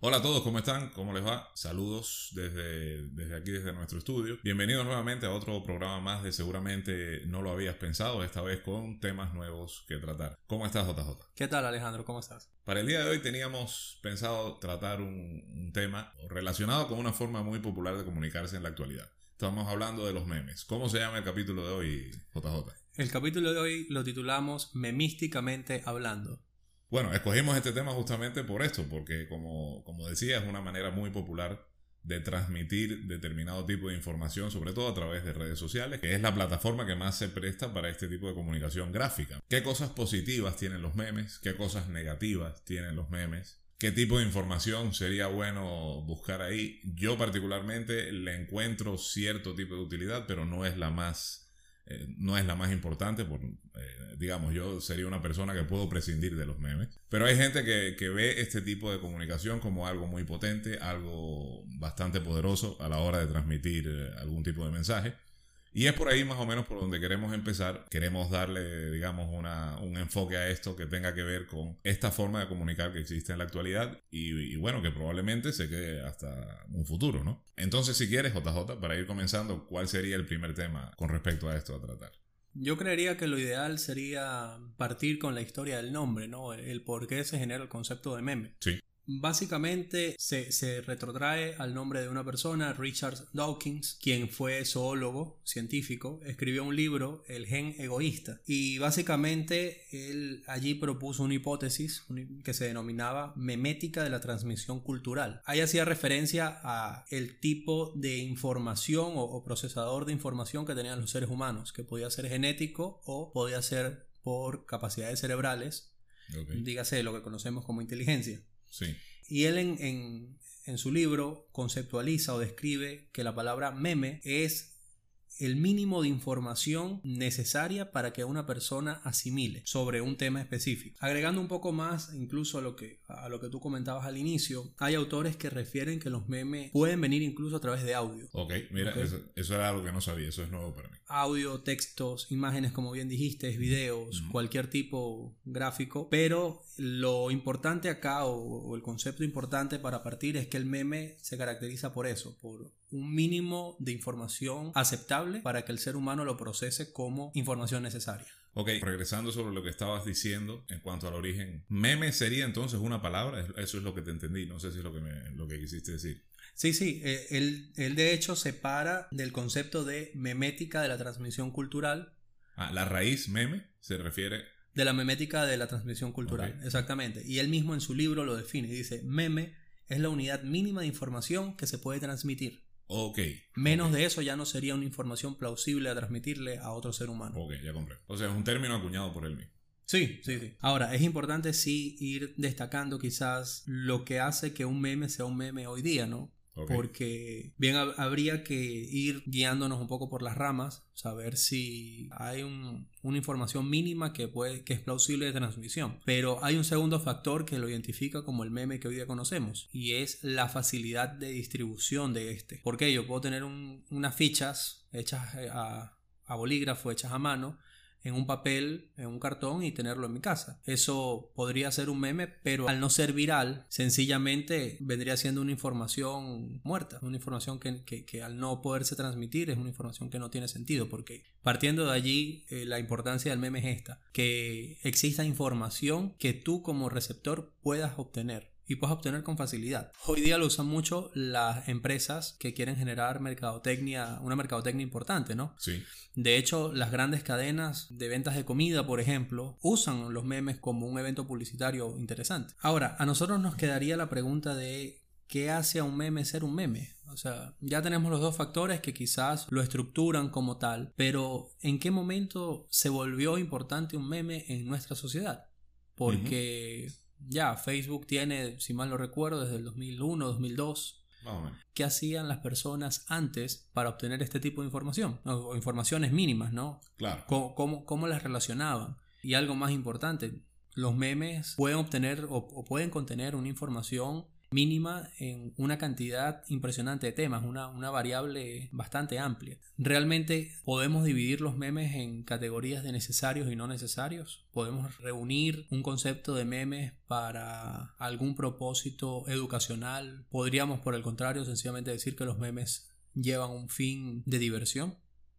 Hola a todos, ¿cómo están? ¿Cómo les va? Saludos desde, desde aquí, desde nuestro estudio. Bienvenidos nuevamente a otro programa más de Seguramente no lo habías pensado, esta vez con temas nuevos que tratar. ¿Cómo estás, JJ? ¿Qué tal, Alejandro? ¿Cómo estás? Para el día de hoy teníamos pensado tratar un, un tema relacionado con una forma muy popular de comunicarse en la actualidad. Estamos hablando de los memes. ¿Cómo se llama el capítulo de hoy, JJ? El capítulo de hoy lo titulamos Memísticamente hablando. Bueno, escogimos este tema justamente por esto, porque como, como decía, es una manera muy popular de transmitir determinado tipo de información, sobre todo a través de redes sociales, que es la plataforma que más se presta para este tipo de comunicación gráfica. ¿Qué cosas positivas tienen los memes? ¿Qué cosas negativas tienen los memes? ¿Qué tipo de información sería bueno buscar ahí? Yo particularmente le encuentro cierto tipo de utilidad, pero no es la más eh, no es la más importante, por, eh, digamos, yo sería una persona que puedo prescindir de los memes. Pero hay gente que, que, ve este tipo de comunicación como algo muy potente, algo bastante poderoso a la hora de transmitir eh, algún tipo de mensaje. Y es por ahí más o menos por donde queremos empezar. Queremos darle, digamos, una, un enfoque a esto que tenga que ver con esta forma de comunicar que existe en la actualidad y, y, bueno, que probablemente se quede hasta un futuro, ¿no? Entonces, si quieres, JJ, para ir comenzando, ¿cuál sería el primer tema con respecto a esto a tratar? Yo creería que lo ideal sería partir con la historia del nombre, ¿no? El por qué se genera el concepto de meme. Sí. Básicamente se, se, retrotrae al nombre de una persona, Richard Dawkins, quien fue zoólogo, científico, escribió un libro, El gen egoísta, y básicamente él allí propuso una hipótesis que se denominaba memética de la transmisión cultural. Ahí hacía referencia a el tipo de información o, o procesador de información que tenían los seres humanos, que podía ser genético o podía ser por capacidades cerebrales, okay. dígase lo que conocemos como inteligencia. Y él en, en, en, su libro conceptualiza o describe que la palabra meme es el mínimo de información necesaria para que una persona asimile sobre un tema específico. Agregando un poco más incluso a lo que, a lo que tú comentabas al inicio, hay autores que refieren que los memes pueden venir incluso a través de audio. Ok, mira, okay. Eso, eso, era algo que no sabía, eso es nuevo para mí. Audio, textos, imágenes, como bien dijiste, videos, mm. cualquier tipo gráfico, pero lo importante acá o, o el concepto importante para partir es que el meme se caracteriza por eso, por un mínimo de información aceptable para que el ser humano lo procese como información necesaria. Ok, regresando sobre lo que estabas diciendo en cuanto al origen, meme sería entonces una palabra, eso es lo que te entendí, no sé si es lo que, me, lo que quisiste decir. Sí, sí, eh, él, él de hecho separa del concepto de memética de la transmisión cultural. Ah, la raíz meme se refiere de la memética de la transmisión cultural, okay. exactamente. Y él mismo en su libro lo define, dice, meme es la unidad mínima de información que se puede transmitir. Ok. Menos okay. de eso ya no sería una información plausible a transmitirle a otro ser humano. Ok, ya compré. O sea, es un término acuñado por él mismo. Sí, sí, sí. Ahora, es importante sí ir destacando quizás lo que hace que un meme sea un meme hoy día, ¿no? Porque bien habría que ir guiándonos un poco por las ramas, saber si hay un, una información mínima que, puede, que es plausible de transmisión. Pero hay un segundo factor que lo identifica como el meme que hoy día conocemos y es la facilidad de distribución de este. Porque yo puedo tener un, unas fichas hechas a, a bolígrafo, hechas a mano, en un papel, en un cartón y tenerlo en mi casa. Eso podría ser un meme, pero al no ser viral, sencillamente vendría siendo una información muerta, una información que, que, al no poderse transmitir es una información que no tiene sentido, porque partiendo de allí eh, la importancia del meme es esta, que exista información que tú como receptor puedas obtener y puedes obtener con facilidad. Hoy día lo usan mucho las empresas que quieren generar mercadotecnia, una mercadotecnia importante, ¿no? Sí. De hecho, las grandes cadenas de ventas de comida, por ejemplo, usan los memes como un evento publicitario interesante. Ahora, a nosotros nos quedaría la pregunta de ¿qué hace a un meme ser un meme? O sea, ya tenemos los dos factores que quizás lo estructuran como tal, pero ¿en qué momento se volvió importante un meme en nuestra sociedad? Porque... Uh -huh ya, Facebook tiene, si mal no recuerdo, desde el 2001, 2002. Oh, ¿Qué hacían las personas antes para obtener este tipo de información? O, informaciones mínimas, ¿no? Claro. ¿Cómo, cómo, cómo las relacionaban? Y algo más importante, los memes pueden obtener o, o pueden contener una información mínima en una cantidad impresionante de temas, una, una, variable bastante amplia. ¿Realmente podemos dividir los memes en categorías de necesarios y no necesarios? ¿Podemos reunir un concepto de memes para algún propósito educacional? ¿Podríamos, por el contrario, sencillamente decir que los memes llevan un fin de diversión?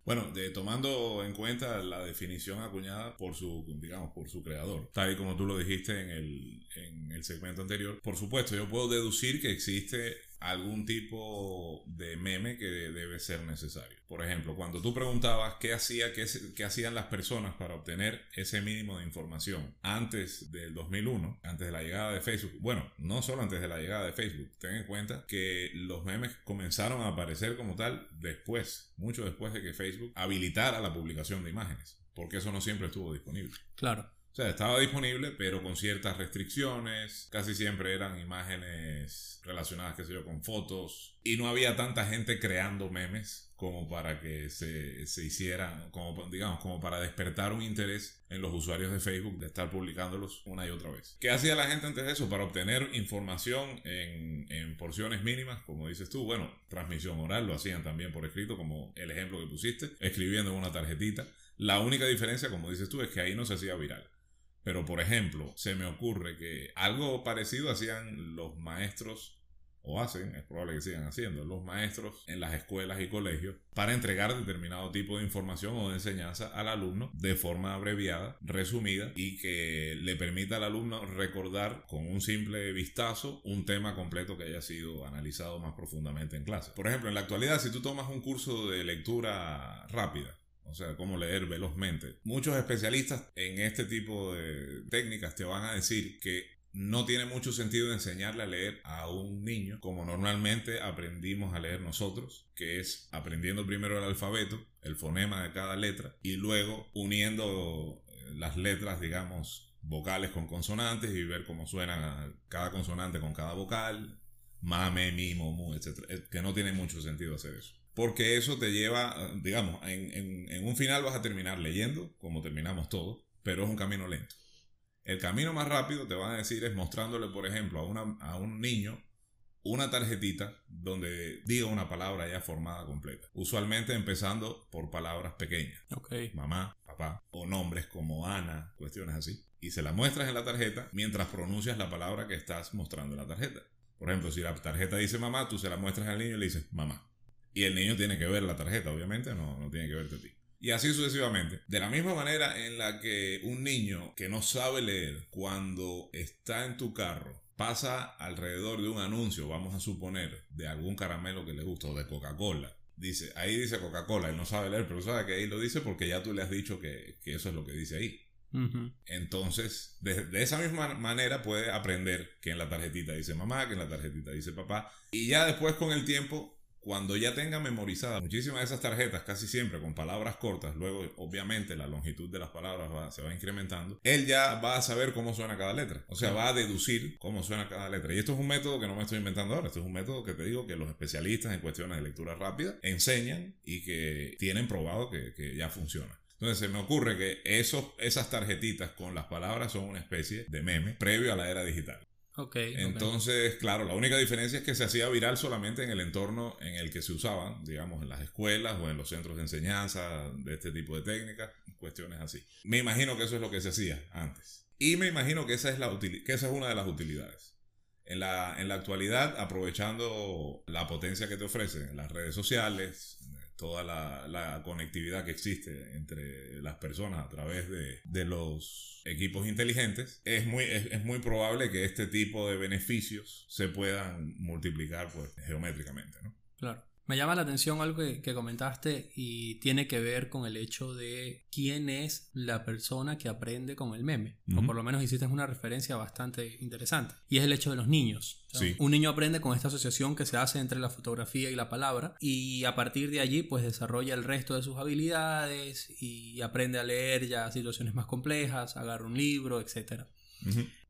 Bueno, de, tomando en cuenta la definición acuñada por su, digamos, por su creador, tal y como tú lo dijiste en el, en el segmento anterior, por supuesto, yo puedo deducir que existe algún tipo de meme que debe ser necesario. Por ejemplo, cuando tú preguntabas qué, hacía, qué, qué, hacían las personas para obtener ese mínimo de información antes del 2001, antes de la llegada de Facebook. Bueno, no solo antes de la llegada de Facebook. Ten en cuenta que los memes comenzaron a aparecer como tal después, mucho después de que Facebook habilitara la publicación de imágenes. Porque eso no siempre estuvo disponible. Claro. Sea, estaba disponible, pero con ciertas restricciones. Casi siempre eran imágenes relacionadas, qué sé yo, con fotos. Y no había tanta gente creando memes como para que se, se hicieran, como, digamos, como para despertar un interés en los usuarios de Facebook de estar publicándolos una y otra vez. ¿Qué hacía la gente antes de eso? Para obtener información en, en porciones mínimas, como dices tú, bueno, transmisión oral, lo hacían también por escrito, como el ejemplo que pusiste, escribiendo en una tarjetita. La única diferencia, como dices tú, es que ahí no se hacía viral. Pero, por ejemplo, se me ocurre que algo parecido hacían los maestros, o hacen, es probable que sigan haciendo, los maestros en las escuelas y colegios para entregar determinado tipo de información o de enseñanza al alumno de forma abreviada, resumida y que le permita al alumno recordar con un simple vistazo un tema completo que haya sido analizado más profundamente en clase. Por ejemplo, en la actualidad, si tú tomas un curso de lectura rápida, o sea, cómo leer velozmente. Muchos especialistas en este tipo de técnicas te van a decir que no tiene mucho sentido enseñarle a leer a un niño como normalmente aprendimos a leer nosotros, que es aprendiendo primero el alfabeto, el fonema de cada letra, y luego uniendo eh, las letras, digamos, vocales con consonantes y ver cómo suenan cada consonante con cada vocal, mame, mi, mu, etc. Que no tiene mucho sentido hacer eso porque eso te lleva, digamos, en, un final vas a terminar leyendo, como terminamos todos, pero es un camino lento. El camino más rápido, te van a decir, es mostrándole, por ejemplo, a, un niño una tarjetita donde diga una palabra ya formada completa. Usualmente empezando por palabras pequeñas. Mamá, papá, o nombres como Ana, cuestiones así. Y se la muestras en la tarjeta mientras pronuncias la palabra que estás mostrando en la tarjeta. Por ejemplo, si la tarjeta dice mamá, tú se la muestras al niño y le dices mamá. Y el niño tiene que ver la tarjeta, obviamente, no, no tiene que verte a ti. Y así sucesivamente. De la misma manera en la que un niño que no sabe leer cuando está en tu carro pasa alrededor de un anuncio, vamos a suponer, de algún caramelo que le gusta o de Coca-Cola. Dice, ahí dice Coca-Cola, él no sabe leer, pero sabe que ahí lo dice porque ya tú le has dicho que, eso es lo que dice ahí. Entonces, de, de, esa misma manera puede aprender que en la tarjetita dice mamá, que en la tarjetita dice papá. Y ya después con el tiempo cuando ya tenga memorizadas muchísimas de esas tarjetas, casi siempre con palabras cortas, luego obviamente la longitud de las palabras se va incrementando, él ya va a saber cómo suena cada letra. O sea, va a deducir cómo suena cada letra. Y esto es un método que no me estoy inventando ahora, esto es un método que te digo que los especialistas en cuestiones de lectura rápida enseñan y que tienen probado que, que ya funciona. Entonces se me ocurre que esos, esas tarjetitas con las palabras son una especie de meme previo a la era digital. Entonces, claro, la única diferencia es que se hacía viral solamente en el entorno en el que se usaban, digamos, en las escuelas o en los centros de enseñanza de este tipo de técnicas, cuestiones así. Me imagino que eso es lo que se hacía antes. Y me imagino que esa es, la que esa es una de las utilidades. En la, en la actualidad, aprovechando la potencia que te ofrecen las redes sociales, toda la, conectividad que existe entre las personas a través de, de los equipos inteligentes, es muy, es, muy probable que este tipo de beneficios se puedan multiplicar pues, geométricamente. ¿no? Claro. Me llama la atención algo que, comentaste y tiene que ver con el hecho de quién es la persona que aprende con el meme. O por lo menos hiciste una referencia bastante interesante. Y es el hecho de los niños. Un niño aprende con esta asociación que se hace entre la fotografía y la palabra y a partir de allí pues desarrolla el resto de sus habilidades y aprende a leer ya situaciones más complejas, agarra un libro, etc.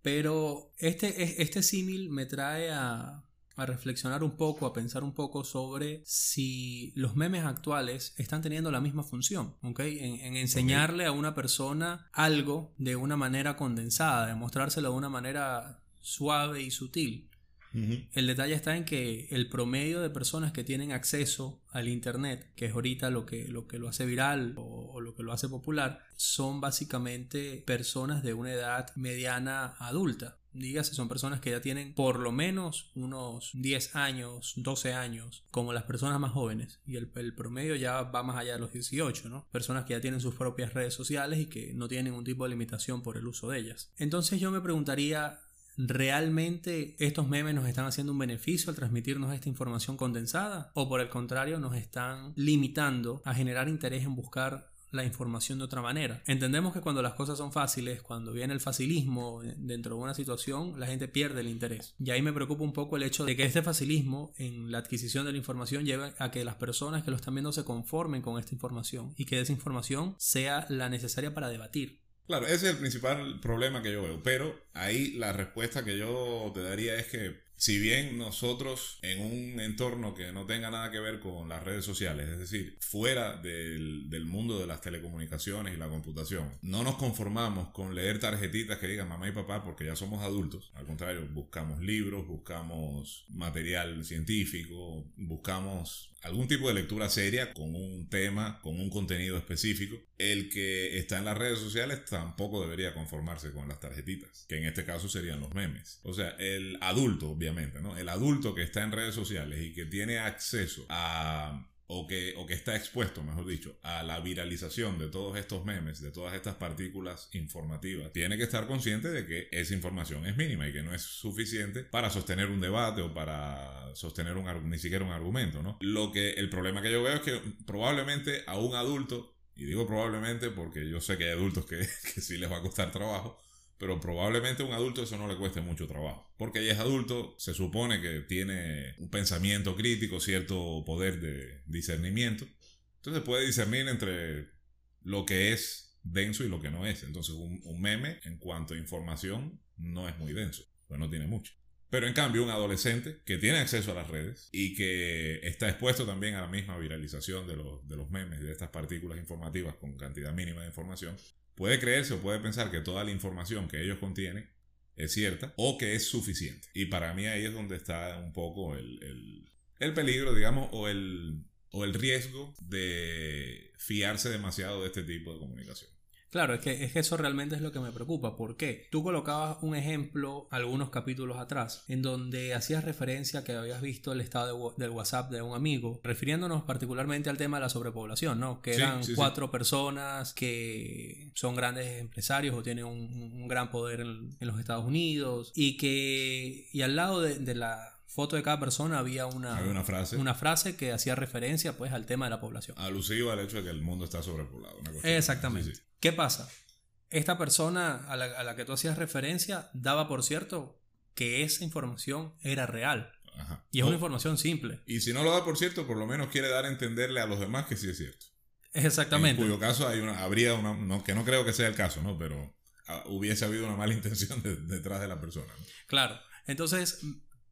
Pero este, este símil me trae a, a reflexionar un poco, a pensar un poco sobre si los memes actuales están teniendo la misma función, ¿ok? En, enseñarle a una persona algo de una manera condensada, de mostrárselo de una manera suave y sutil. El detalle está en que el promedio de personas que tienen acceso al Internet, que es ahorita lo que lo, que lo hace viral o, lo que lo hace popular, son básicamente personas de una edad mediana adulta. Dígase, son personas que ya tienen por lo menos unos 10 años, 12 años, como las personas más jóvenes. Y el, promedio ya va más allá de los 18, ¿no? Personas que ya tienen sus propias redes sociales y que no tienen ningún tipo de limitación por el uso de ellas. Entonces yo me preguntaría, ¿Realmente estos memes nos están haciendo un beneficio al transmitirnos esta información condensada? ¿O por el contrario nos están limitando a generar interés en buscar la información de otra manera. Entendemos que cuando las cosas son fáciles, cuando viene el facilismo dentro de una situación, la gente pierde el interés. Y ahí me preocupa un poco el hecho de que este facilismo en la adquisición de la información lleve a que las personas que lo están viendo se conformen con esta información y que esa información sea la necesaria para debatir. Claro, ese es el principal problema que yo veo, pero ahí la respuesta que yo te daría es que si bien nosotros en un entorno que no tenga nada que ver con las redes sociales, es decir, fuera del, del, mundo de las telecomunicaciones y la computación, no nos conformamos con leer tarjetitas que digan mamá y papá porque ya somos adultos, al contrario, buscamos libros, buscamos material científico, buscamos algún tipo de lectura seria con un tema, con un contenido específico. El que está en las redes sociales tampoco debería conformarse con las tarjetitas, que en este caso serían los memes. O sea, el adulto, obviamente, ¿no? El adulto que está en redes sociales y que tiene acceso a o que, o que está expuesto, mejor dicho, a la viralización de todos estos memes, de todas estas partículas informativas, tiene que estar consciente de que esa información es mínima y que no es suficiente para sostener un debate o para sostener un, ni siquiera un argumento, ¿no? Lo que el problema que yo veo es que probablemente a un adulto, y digo probablemente porque yo sé que hay adultos que, que sí les va a costar trabajo, pero probablemente a un adulto eso no le cueste mucho trabajo. Porque ya es adulto, se supone que tiene un pensamiento crítico, cierto poder de discernimiento. Entonces puede discernir entre lo que es denso y lo que no es. Entonces un, meme en cuanto a información no es muy denso, pues no tiene mucho. Pero en cambio, un adolescente que tiene acceso a las redes y que está expuesto también a la misma viralización de los, de los memes, de estas partículas informativas con cantidad mínima de información, puede creerse o puede pensar que toda la información que ellos contienen es cierta o que es suficiente. Y para mí ahí es donde está un poco el, el, peligro, digamos, o el, o el riesgo de fiarse demasiado de este tipo de comunicación. Claro, es que, es que eso realmente es lo que me preocupa. ¿Por qué? Tú colocabas un ejemplo algunos capítulos atrás, en donde hacías referencia a que habías visto el estado del WhatsApp de un amigo, refiriéndonos particularmente al tema de la sobrepoblación, ¿no? Que eran cuatro personas que son grandes empresarios o tienen un, gran poder en, los Estados Unidos y que, y al lado de la foto de cada persona había una, una, frase. una frase que hacía referencia pues al tema de la población. Alusivo al hecho de que el mundo está sobrepoblado. Exactamente. ¿Qué pasa? Esta persona a la, que tú hacías referencia daba por cierto que esa información era real. Y es una información simple. Y si no lo da por cierto, por lo menos quiere dar a entenderle a los demás que sí es cierto. Exactamente. En cuyo caso hay una, habría una, no, que no creo que sea el caso, ¿no? Pero ah, hubiese habido una mala intención detrás de la persona. Claro. Entonces,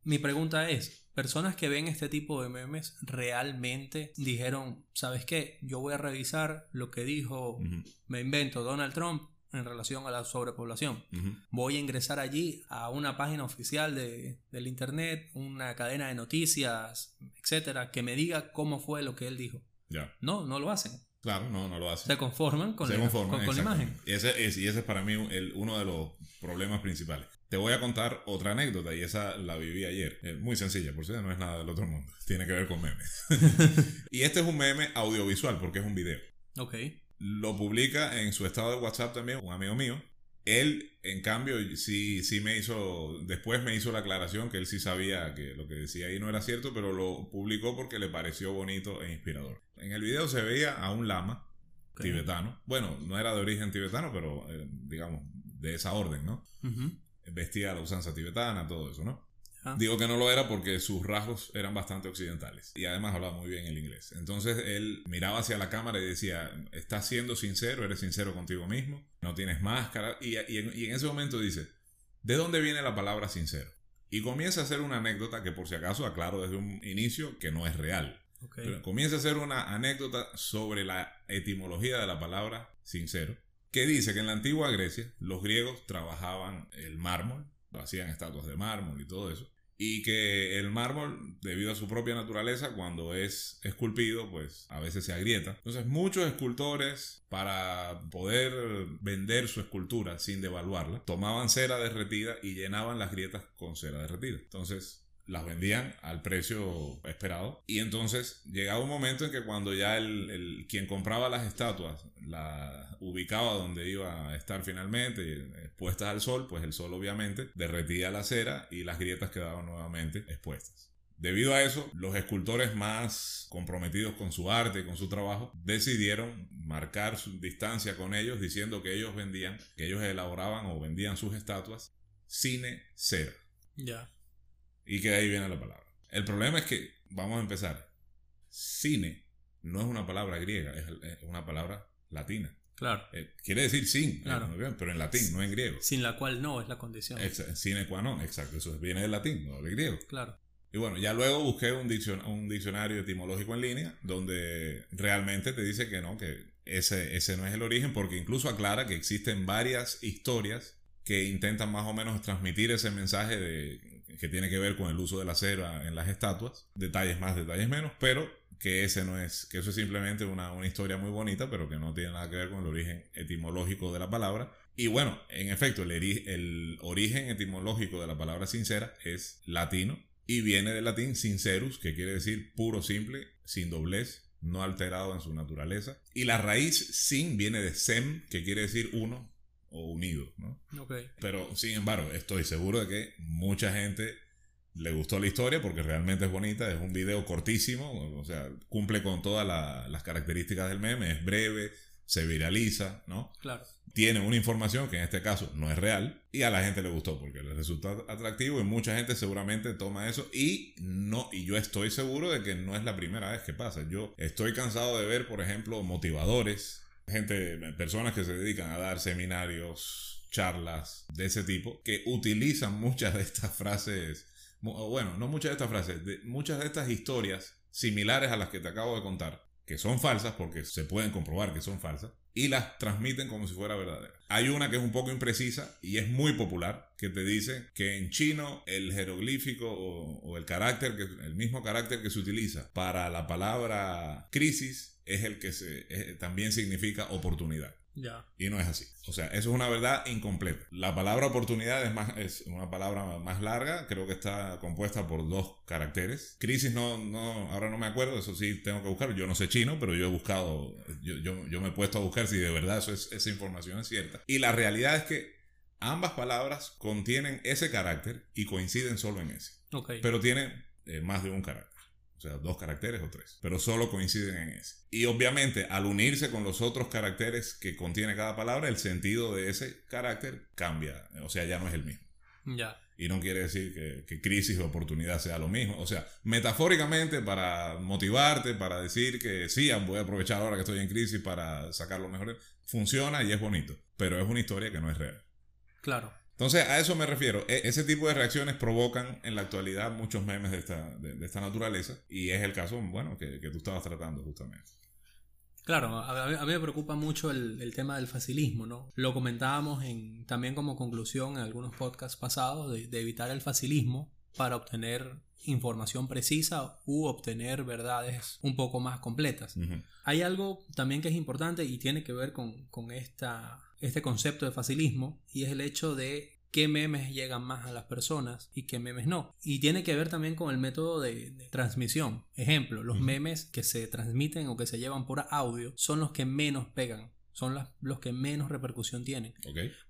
mi pregunta es, personas que ven este tipo de memes realmente dijeron, ¿sabes qué? Yo voy a revisar lo que dijo, me invento, Donald Trump en relación a la sobrepoblación. Voy a ingresar allí a una página oficial de, del Internet, una cadena de noticias, etcétera, que me diga cómo fue lo que él dijo. No, no lo hacen. Claro, no, no lo hacen. Se conforman con, la, con, la imagen. Y ese, es, y ese es para mí el, uno de los problemas principales. Te voy a contar otra anécdota y esa la viví ayer. Eh, muy sencilla, por cierto, no es nada del otro mundo. Tiene que ver con memes. y este es un meme audiovisual porque es un video. Ok. Lo publica en su estado de WhatsApp también un amigo mío. Él, en cambio, sí, sí me hizo, después me hizo la aclaración que él sí sabía que lo que decía ahí no era cierto, pero lo publicó porque le pareció bonito e inspirador. En el video se veía a un lama tibetano. Bueno, no era de origen tibetano, pero eh, digamos, de esa orden, ¿no? Vestía la usanza tibetana, todo eso, ¿no? Digo que no lo era porque sus rasgos eran bastante occidentales y además hablaba muy bien el inglés. Entonces él miraba hacia la cámara y decía, estás siendo sincero, eres sincero contigo mismo, no tienes máscara. Y, en, ese momento dice, ¿de dónde viene la palabra sincero? Y comienza a hacer una anécdota que por si acaso aclaro desde un inicio que no es real. comienza a hacer una anécdota sobre la etimología de la palabra sincero que dice que en la antigua Grecia los griegos trabajaban el mármol, hacían estatuas de mármol y todo eso, y que el mármol, debido a su propia naturaleza, cuando es esculpido, pues a veces se agrieta. Entonces muchos escultores, para poder vender su escultura sin devaluarla, tomaban cera derretida y llenaban las grietas con cera derretida. Entonces las vendían al precio esperado. Y entonces llegaba un momento en que cuando ya el, quien compraba las estatuas la ubicaba donde iba a estar finalmente, expuestas al sol, pues el sol obviamente derretía la cera y las grietas quedaban nuevamente expuestas. Debido a eso, los escultores más comprometidos con su arte y con su trabajo decidieron marcar su distancia con ellos diciendo que ellos vendían, que ellos elaboraban o vendían sus estatuas cine cera. Ya. Y que de ahí viene la palabra. El problema es que, vamos a empezar, cine no es una palabra griega, es una palabra latina. Claro. Eh, quiere decir sin, eh, pero en latín, no en griego. Sin la cual no es la condición. sine qua non, exacto. Eso viene del latín, no del griego. Claro. Y bueno, ya luego busqué un, un diccionario etimológico en línea donde realmente te dice que no, que ese, ese no es el origen, porque incluso aclara que existen varias historias que intentan más o menos transmitir ese mensaje de que tiene que ver con el uso de la cera en las estatuas, detalles más, detalles menos, pero que ese no es, que eso es simplemente una, historia muy bonita, pero que no tiene nada que ver con el origen etimológico de la palabra. Y bueno, en efecto, el, el origen etimológico de la palabra sincera es latino y viene del latín sincerus, que quiere decir puro, simple, sin doblez, no alterado en su naturaleza. Y la raíz sin viene de sem, que quiere decir uno, o unido, ¿no? Pero sin embargo, estoy seguro de que mucha gente le gustó la historia porque realmente es bonita, es un video cortísimo, o sea, cumple con todas las características del meme, es breve, se viraliza, ¿no? Claro. Tiene una información que en este caso no es real y a la gente le gustó porque le resulta atractivo y mucha gente seguramente toma eso y no y yo estoy seguro de que no es la primera vez que pasa. Yo estoy cansado de ver, por ejemplo, motivadores gente, personas que se dedican a dar seminarios, charlas de ese tipo, que utilizan muchas de estas frases, bueno, no muchas de estas frases, muchas de estas historias similares a las que te acabo de contar, que son falsas porque se pueden comprobar que son falsas, y las transmiten como si fuera verdadera. Hay una que es un poco imprecisa y es muy popular, que te dice que en chino el jeroglífico o, el carácter, que, el mismo carácter que se utiliza para la palabra crisis es el que se, también significa oportunidad. Ya. Y no es así. O sea, eso es una verdad incompleta. La palabra oportunidad es, más, es una palabra más larga, creo que está compuesta por dos caracteres. Crisis no, no, ahora no me acuerdo, eso sí tengo que buscar. Yo no sé chino, pero yo he buscado, yo, yo, yo me he puesto a buscar si de verdad eso es, esa información es cierta. Y la realidad es que ambas palabras contienen ese carácter y coinciden solo en ese. Okay. Pero tienen eh, más de un carácter. O sea, dos caracteres o tres. Pero solo coinciden en ese. Y obviamente, al unirse con los otros caracteres que contiene cada palabra, el sentido de ese carácter cambia. O sea, ya no es el mismo. Ya. Y no quiere decir que, crisis o oportunidad sea lo mismo. O sea, metafóricamente, para motivarte, para decir que sí, voy a aprovechar ahora que estoy en crisis para sacar lo mejor, funciona y es bonito. Pero es una historia que no es real. Claro. Entonces, a eso me refiero. E, ese tipo de reacciones provocan en la actualidad muchos memes de esta, de, esta naturaleza. Y es el caso, bueno, que, que tú estabas tratando justamente. Claro, a, mí me preocupa mucho el, tema del facilismo, ¿no? Lo comentábamos en, también como conclusión en algunos podcasts pasados de, evitar el facilismo para obtener información precisa u obtener verdades un poco más completas. Hay algo también que es importante y tiene que ver con, con esta este concepto de facilismo y es el hecho de qué memes llegan más a las personas y qué memes no. Y tiene que ver también con el método de, transmisión. Ejemplo, los memes que se transmiten o que se llevan por audio son los que menos pegan. Son los que menos repercusión tienen.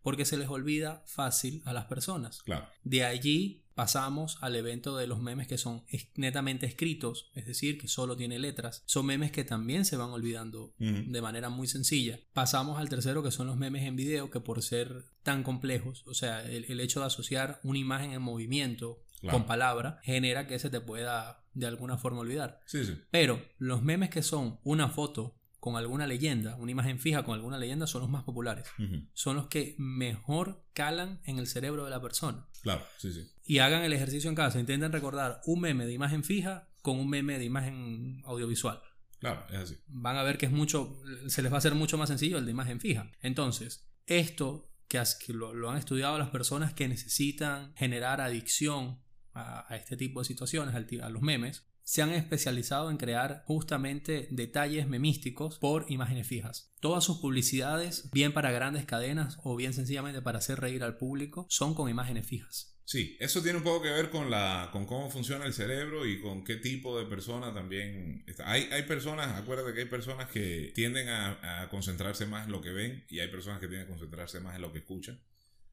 Porque se les olvida fácil a las personas. Claro. De allí pasamos al evento de los memes que son netamente escritos, es decir, que solo tiene letras. Son memes que también se van olvidando de manera muy sencilla. Pasamos al tercero que son los memes en video, que por ser tan complejos, o sea, el, hecho de asociar una imagen en movimiento con palabra genera que se te pueda de alguna forma olvidar. Sí, sí. Pero los memes que son una foto con alguna leyenda, una imagen fija con alguna leyenda, son los más populares. Son los que mejor calan en el cerebro de la persona. Claro, sí, sí. Y hagan el ejercicio en casa. Intenten recordar un meme de imagen fija con un meme de imagen audiovisual. Claro, es así. Van a ver que es mucho, se les va a hacer mucho más sencillo el de imagen fija. Entonces, esto que, lo, lo han estudiado las personas que necesitan generar adicción a, este tipo de situaciones, a los memes, se han especializado en crear justamente detalles memísticos por imágenes fijas. Todas sus publicidades, bien para grandes cadenas o bien sencillamente para hacer reír al público, son con imágenes fijas. Sí, eso tiene un poco que ver con, la, con cómo funciona el cerebro y con qué tipo de persona también está. Hay, hay personas, acuérdate que hay personas que tienden a, a, concentrarse más en lo que ven y hay personas que tienden a concentrarse más en lo que escuchan.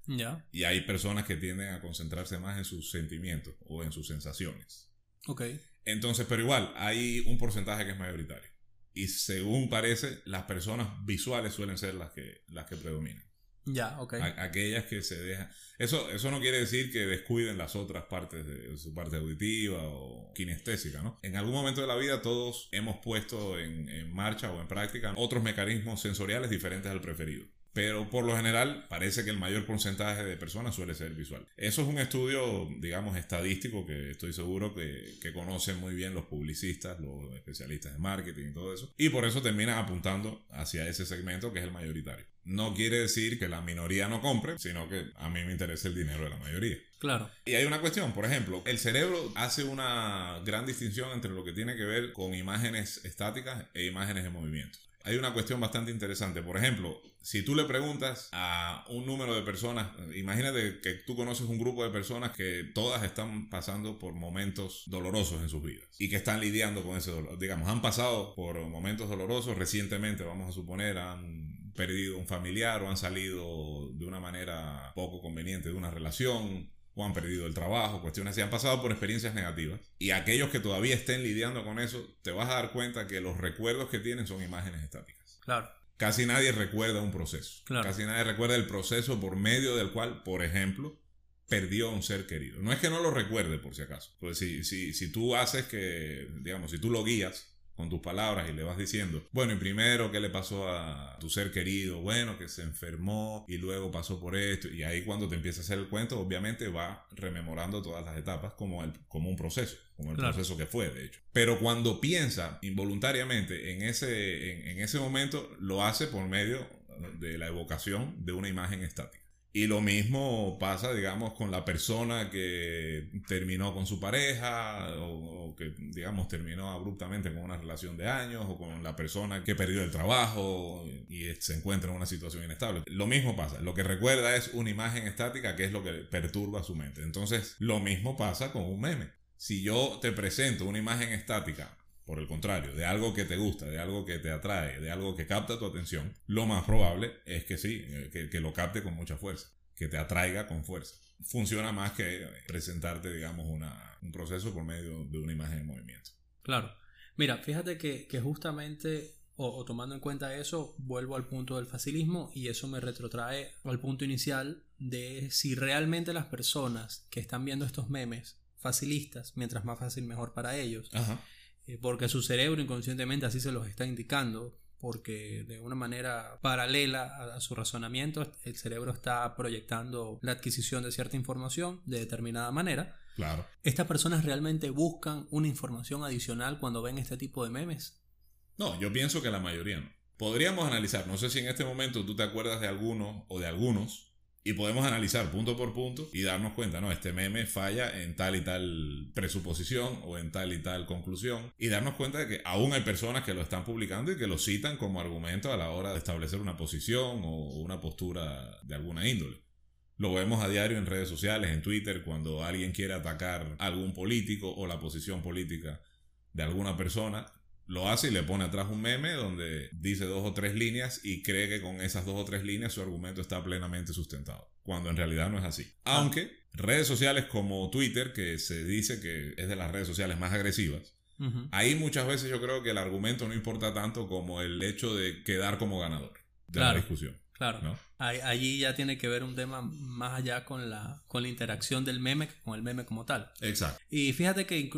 Ya. Y hay personas que tienden a concentrarse más en sus sentimientos o en sus sensaciones. Ok. Entonces, pero igual, hay un porcentaje que es mayoritario. Y según parece, las personas visuales suelen ser las que, las que predominan. Ya, ok. aquellas que se dejan. Eso, eso no quiere decir que descuiden las otras partes de su parte auditiva o kinestésica, ¿no? En algún momento de la vida todos hemos puesto en, en marcha o en práctica otros mecanismos sensoriales diferentes al preferido pero por lo general parece que el mayor porcentaje de personas suele ser visual. Eso es un estudio, digamos, estadístico que estoy seguro que, que, conocen muy bien los publicistas, los especialistas de marketing y todo eso, y por eso terminan apuntando hacia ese segmento que es el mayoritario. No quiere decir que la minoría no compre, sino que a mí me interesa el dinero de la mayoría. Claro. Y hay una cuestión, por ejemplo, el cerebro hace una gran distinción entre lo que tiene que ver con imágenes estáticas e imágenes en movimiento hay una cuestión bastante interesante. Por ejemplo, si tú le preguntas a un número de personas, imagínate que tú conoces un grupo de personas que todas están pasando por momentos dolorosos en sus vidas y que están lidiando con ese dolor. Digamos, han pasado por momentos dolorosos recientemente, vamos a suponer, han perdido un familiar o han salido de una manera poco conveniente de una relación o han perdido el trabajo, cuestiones así, han pasado por experiencias negativas. Y aquellos que todavía estén lidiando con eso, te vas a dar cuenta que los recuerdos que tienen son imágenes estáticas. Claro. Casi nadie recuerda un proceso. Claro. Casi nadie recuerda el proceso por medio del cual, por ejemplo, perdió a un ser querido. No es que no lo recuerde, por si acaso. Pues si, si, si tú haces que, digamos, si tú lo guías con tus palabras y le vas diciendo, bueno, y primero, ¿qué le pasó a tu ser querido? Bueno, que se enfermó y luego pasó por esto. Y ahí cuando te empieza a hacer el cuento, obviamente va rememorando todas las etapas como, el, como un proceso, como el proceso que fue, de hecho. Pero cuando piensa involuntariamente en ese, en, en ese momento, lo hace por medio de la evocación de una imagen estática. Y lo mismo pasa, digamos, con la persona que terminó con su pareja o, que, digamos, terminó abruptamente con una relación de años o con la persona que perdió el trabajo y se encuentra en una situación inestable. Lo mismo pasa. Lo que recuerda es una imagen estática que es lo que perturba su mente. Entonces, lo mismo pasa con un meme. Si yo te presento una imagen estática por el contrario, de algo que te gusta, de algo que te atrae, de algo que capta tu atención, lo más probable es que sí, eh, que, lo capte con mucha fuerza, que te atraiga con fuerza. Funciona más que presentarte, digamos, una, un proceso por medio de una imagen en movimiento. Claro. Mira, fíjate que, justamente, o, tomando en cuenta eso, vuelvo al punto del facilismo y eso me retrotrae al punto inicial de si realmente las personas que están viendo estos memes facilistas, mientras más fácil mejor para ellos, Ajá eh, porque su cerebro inconscientemente así se los está indicando, porque de una manera paralela a, su razonamiento el cerebro está proyectando la adquisición de cierta información de determinada manera. Claro. ¿Estas personas realmente buscan una información adicional cuando ven este tipo de memes? No, yo pienso que la mayoría no. Podríamos analizar, no sé si en este momento tú te acuerdas de alguno o de algunos y podemos analizar punto por punto y darnos cuenta, no, este meme falla en tal y tal presuposición o en tal y tal conclusión. Y darnos cuenta de que aún hay personas que lo están publicando y que lo citan como argumento a la hora de establecer una posición o una postura de alguna índole. Lo vemos a diario en redes sociales, en Twitter, cuando alguien quiere atacar a algún político o la posición política de alguna persona lo hace y le pone atrás un meme donde dice dos o tres líneas y cree que con esas dos o tres líneas su argumento está plenamente sustentado, cuando en realidad no es así. Ah. Aunque redes sociales como Twitter, que se dice que es de las redes sociales más agresivas, ahí muchas veces yo creo que el argumento no importa tanto como el hecho de quedar como ganador de la discusión. Claro. Allí ya tiene que ver un tema más allá con la, con la interacción del meme con el meme como tal. Exacto. Y fíjate que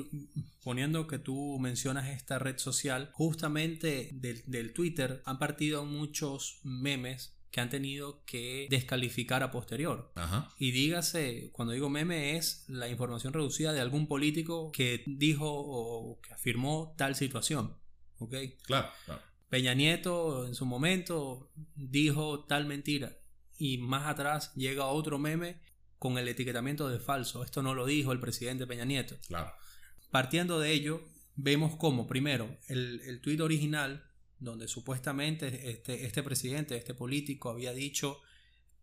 poniendo que tú mencionas esta red social, justamente del, del Twitter han partido muchos memes que han tenido que descalificar a posterior. Ajá. Y dígase, cuando digo meme es la información reducida de algún político que dijo o que afirmó tal situación. ¿Ok? Claro, claro. Peña Nieto en su momento dijo tal mentira y más atrás llega otro meme con el etiquetamiento de falso. Esto no lo dijo el presidente Peña Nieto. Claro. Partiendo de ello, vemos como, primero, el, el tuit original, donde supuestamente este, este presidente, este político, había dicho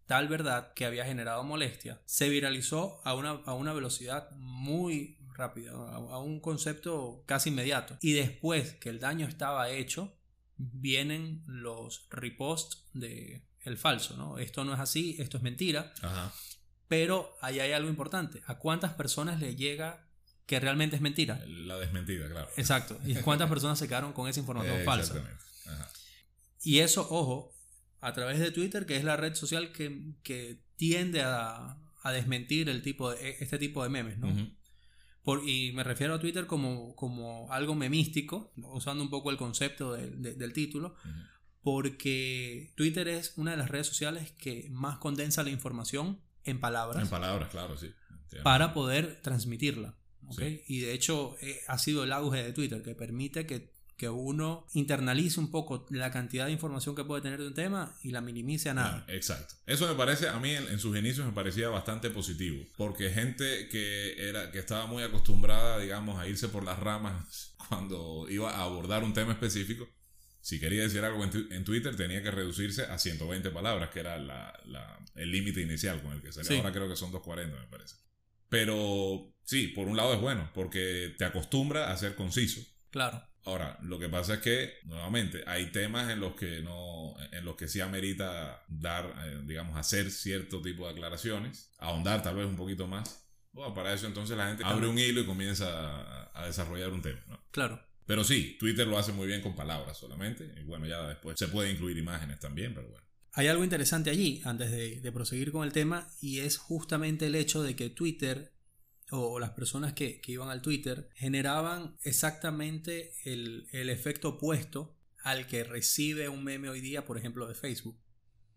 tal verdad que había generado molestia, se viralizó a una, a una velocidad muy rápida, a, un concepto casi inmediato. Y después que el daño estaba hecho, vienen los reposts de el falso, ¿no? Esto no es así, esto es mentira. Pero ahí hay algo importante. ¿A cuántas personas le llega que realmente es mentira? La desmentida, claro. Exacto. ¿Y cuántas personas se quedaron con esa información falsa? Y eso, ojo, a través de Twitter, que es la red social que, tiende a, desmentir el tipo de, este tipo de memes, ¿no? Por, y me refiero a Twitter como, como algo memístico, usando un poco el concepto del título, porque Twitter es una de las redes sociales que más condensa la información en palabras. En palabras, claro, sí. Para poder transmitirla. Y de hecho eh, ha sido el auge de Twitter que permite que que uno internalice un poco la cantidad de información que puede tener de un tema y la minimice a nada. exacto. Eso me parece, a mí en, sus inicios me parecía bastante positivo, porque gente que, era, que estaba muy acostumbrada, digamos, a irse por las ramas cuando iba a abordar un tema específico, si quería decir algo en, Twitter tenía que reducirse a 120 palabras, que era el límite inicial con el que salía. Ahora creo que son 240, me parece. Pero sí, por un lado es bueno, porque te acostumbra a ser conciso. Claro. Ahora, lo que pasa es que, nuevamente, hay temas en los que no, en los que sí amerita dar, eh, digamos, hacer cierto tipo de aclaraciones, ahondar tal vez un poquito más. Bueno, para eso entonces la gente abre un hilo y comienza a, desarrollar un tema. Claro. Pero sí, Twitter lo hace muy bien con palabras solamente. Y bueno, ya después se puede incluir imágenes también, pero bueno. Hay algo interesante allí, antes de, de proseguir con el tema, y es justamente el hecho de que Twitter o las personas que, iban al Twitter generaban exactamente el, efecto opuesto al que recibe un meme hoy día, por ejemplo, de Facebook.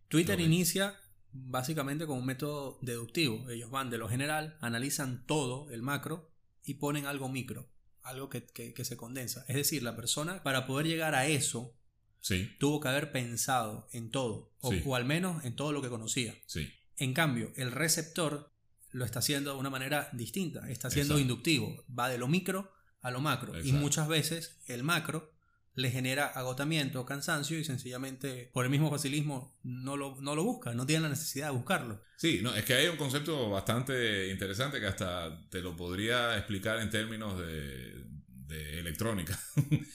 Twitter inicia básicamente con un método deductivo. Ellos van de lo general, analizan todo, el macro, y ponen algo micro, algo que, se condensa. Es decir, la persona, para poder llegar a eso, tuvo que haber pensado en todo, o, o, al menos en todo lo que conocía. Sí. En cambio, el receptor lo está haciendo de una manera distinta, está siendo inductivo, va de lo micro a lo macro y muchas veces el macro le genera agotamiento, cansancio y sencillamente por el mismo facilismo no lo, no lo busca, no tiene la necesidad de buscarlo. Sí, no, es que hay un concepto bastante interesante que hasta te lo podría explicar en términos de, electrónica.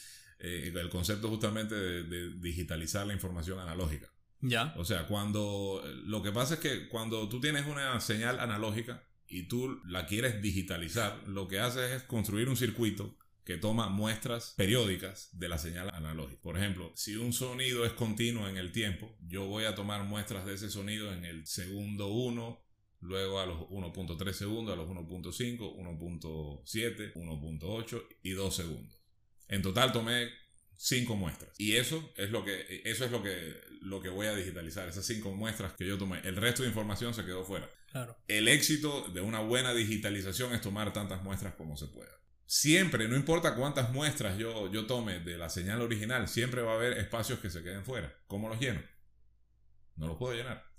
Eh, el concepto justamente de digitalizar la información analógica. Ya. O sea, cuando. Lo que pasa es que cuando tú tienes una señal analógica y tú la quieres digitalizar, lo que haces es construir un circuito que toma muestras periódicas de la señal analógica. Por ejemplo, si un sonido es continuo en el tiempo, yo voy a tomar muestras de ese sonido en el segundo 1, luego a los 1.3 segundos, a los 1.5, 1.7, 1.8 y 2 segundos. En total tomé cinco muestras. Y eso es lo que, eso es lo que, lo que voy a digitalizar, esas cinco muestras que yo tomé. El resto de información se quedó fuera. Claro. El éxito de una buena digitalización es tomar tantas muestras como se pueda. Siempre, no importa cuántas muestras yo, yo tome de la señal original, siempre va a haber espacios que se queden fuera. ¿Cómo los lleno? No los puedo llenar.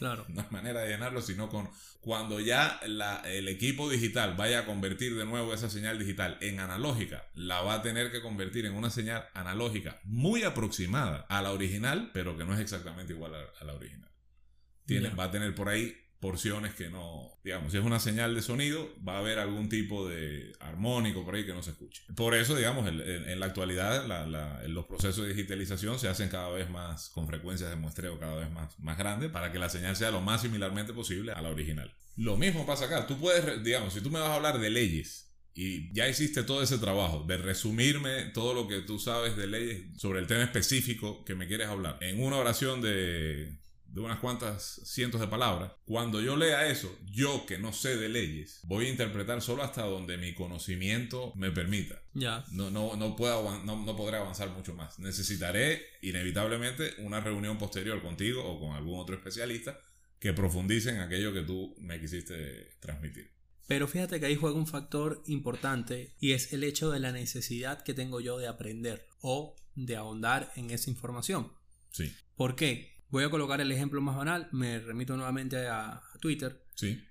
Claro. No hay manera de llenarlo, sino con cuando ya el equipo digital vaya a convertir de nuevo esa señal digital en analógica, la va a tener que convertir en una señal analógica muy aproximada a la original, pero que no es exactamente igual a, la original. Tiene, Va a tener por ahí porciones que no, digamos, si es una señal de sonido, va a haber algún tipo de armónico por ahí que no se escuche. Por eso, digamos, en, la actualidad los procesos de digitalización se hacen cada vez más con frecuencias de muestreo cada vez más, más grandes para que la señal sea lo más similarmente posible a la original. Lo mismo pasa acá, tú puedes, digamos, si tú me vas a hablar de leyes, y ya hiciste todo ese trabajo de resumirme todo lo que tú sabes de leyes sobre el tema específico que me quieres hablar en una oración de de unas cuantas cientos de palabras, cuando yo lea eso, yo que no sé de leyes, voy a interpretar solo hasta donde mi conocimiento me permita. Ya. No, no, no, puedo, no, no podré avanzar mucho más. Necesitaré inevitablemente una reunión posterior contigo o con algún otro especialista que profundice en aquello que tú me quisiste transmitir. Pero fíjate que ahí juega un factor importante y es el hecho de la necesidad que tengo yo de aprender o de ahondar en esa información. Sí. ¿Por qué? Voy a colocar el ejemplo más banal, me remito nuevamente a, Twitter. Sí.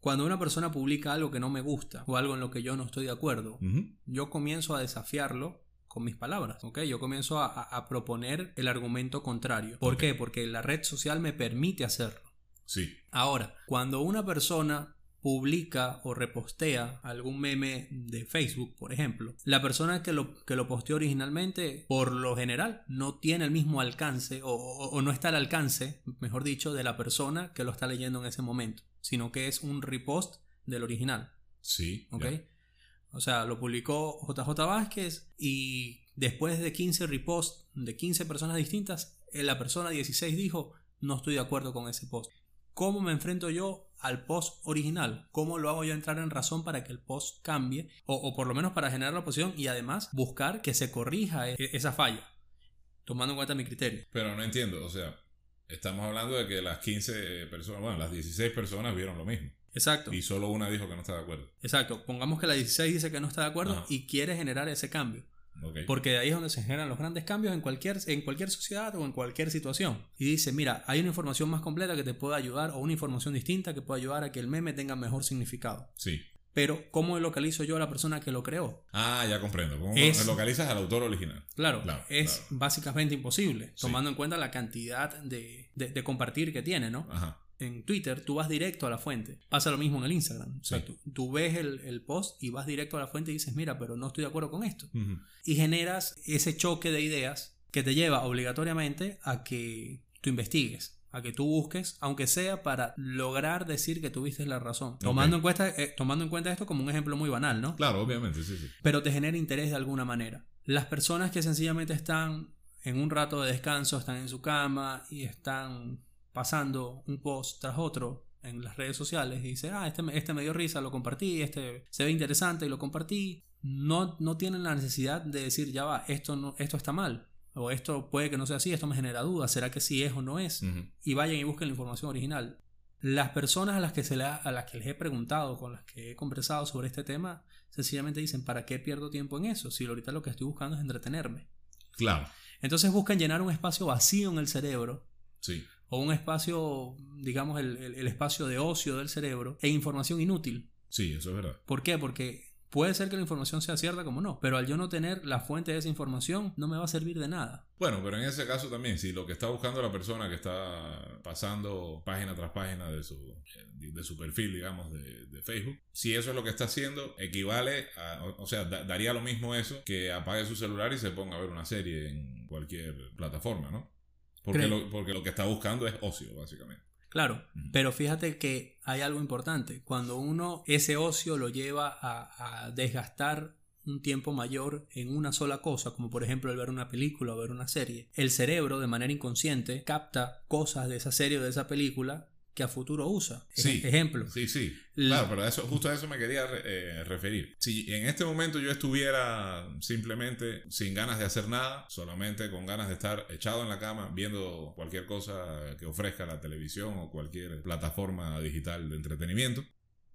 Cuando una persona publica algo que no me gusta o algo en lo que yo no estoy de acuerdo, yo comienzo a desafiarlo con mis palabras, ¿ok? Yo comienzo a, proponer el argumento contrario. ¿Por qué? Porque la red social me permite hacerlo. Sí. Ahora, cuando una persona publica o repostea algún meme de Facebook, por ejemplo, la persona que lo, que lo posteó originalmente, por lo general, no tiene el mismo alcance o, no está al alcance, mejor dicho, de la persona que lo está leyendo en ese momento, sino que es un repost del original. Sí. ¿Ok? O sea, lo publicó JJ Vázquez y después de 15 reposts de 15 personas distintas, eh, la persona 16 dijo, no estoy de acuerdo con ese post. ¿Cómo me enfrento yo al post original? ¿Cómo lo hago yo entrar en razón para que el post cambie? O, por lo menos para generar la oposición y además buscar que se corrija e, esa falla, tomando en cuenta mi criterio. Pero no entiendo, o sea, estamos hablando de que las 15 personas, bueno, las 16 personas vieron lo mismo. Exacto. Y solo una dijo que no está de acuerdo. Exacto. Pongamos que la 16 dice que no está de acuerdo y quiere generar ese cambio. Porque de ahí es donde se generan los grandes cambios en cualquier, en cualquier sociedad o en cualquier situación. Y dice, mira, hay una información más completa que te puede ayudar o una información distinta que puede ayudar a que el meme tenga mejor significado. Sí. Pero, ¿cómo localizo yo a la persona que lo creó? Ah, ya comprendo. ¿Cómo localizas al autor original? Claro, es básicamente imposible, tomando en cuenta la cantidad de, de, de compartir que tiene, ¿no? Ajá en Twitter, tú vas directo a la fuente. Pasa lo mismo en el Instagram. O sea, tú, ves el, post y vas directo a la fuente y dices, mira, pero no estoy de acuerdo con esto. Y generas ese choque de ideas que te lleva obligatoriamente a que tú investigues a que tú busques, aunque sea para lograr decir que tuviste la razón. Tomando, en cuenta, eh, tomando en cuenta esto como un ejemplo muy banal, ¿no? Claro, obviamente, sí, sí. Pero te genera interés de alguna manera. Las personas que sencillamente están en un rato de descanso, están en su cama y están pasando un post tras otro en las redes sociales y dice, ah, este, este me dio risa, lo compartí, este se ve interesante y lo compartí, no, no tienen la necesidad de decir, ya va, esto, no, esto está mal, o esto puede que no sea así, esto me genera dudas, ¿será que sí es o no es? Y vayan y busquen la información original. Las personas a las, que se a las que les he preguntado, con las que he conversado sobre este tema, sencillamente dicen, ¿para qué pierdo tiempo en eso? Si ahorita lo que estoy buscando es entretenerme. Claro. Entonces buscan llenar un espacio vacío en el cerebro. Sí o un espacio, digamos, el, el, espacio de ocio del cerebro e información inútil. Sí, eso es verdad. ¿Por qué? Porque puede ser que la información sea cierta como no, pero al yo no tener la fuente de esa información no me va a servir de nada. Bueno, pero en ese caso también, si lo que está buscando la persona que está pasando página tras página de su, de su perfil, digamos, de, de Facebook, si eso es lo que está haciendo, equivale a, o sea, daría lo mismo eso que apague su celular y se ponga a ver una serie en cualquier plataforma, ¿no? Porque lo, porque lo que está buscando es ocio, básicamente. Claro, pero fíjate que hay algo importante. Cuando uno ese ocio lo lleva a, desgastar un tiempo mayor en una sola cosa, como por ejemplo el ver una película o ver una serie, el cerebro de manera inconsciente capta cosas de esa serie o de esa película que a futuro usa. Sí, Ejemplo. Sí, sí. Claro, pero eso, justo a eso me quería eh, referir. Si en este momento yo estuviera simplemente sin ganas de hacer nada, solamente con ganas de estar echado en la cama viendo cualquier cosa que ofrezca la televisión o cualquier plataforma digital de entretenimiento,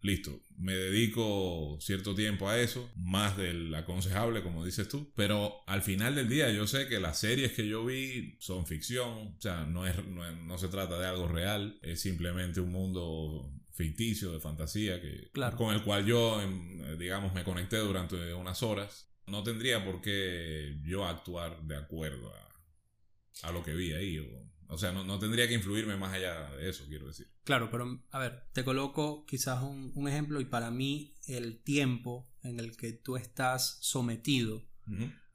listo, me dedico cierto tiempo a eso, más del aconsejable, como dices tú, pero al final del día yo sé que las series que yo vi son ficción, o sea, no, es, no, se trata de algo real, es simplemente un mundo ficticio, de fantasía, que, con el cual yo, em, digamos, me conecté durante unas horas. No tendría por qué yo actuar de acuerdo a, a lo que vi ahí. O, o sea, no, tendría que influirme más allá de eso, quiero decir. Claro, pero a ver, te coloco quizás un, ejemplo y para mí el tiempo en el que tú estás sometido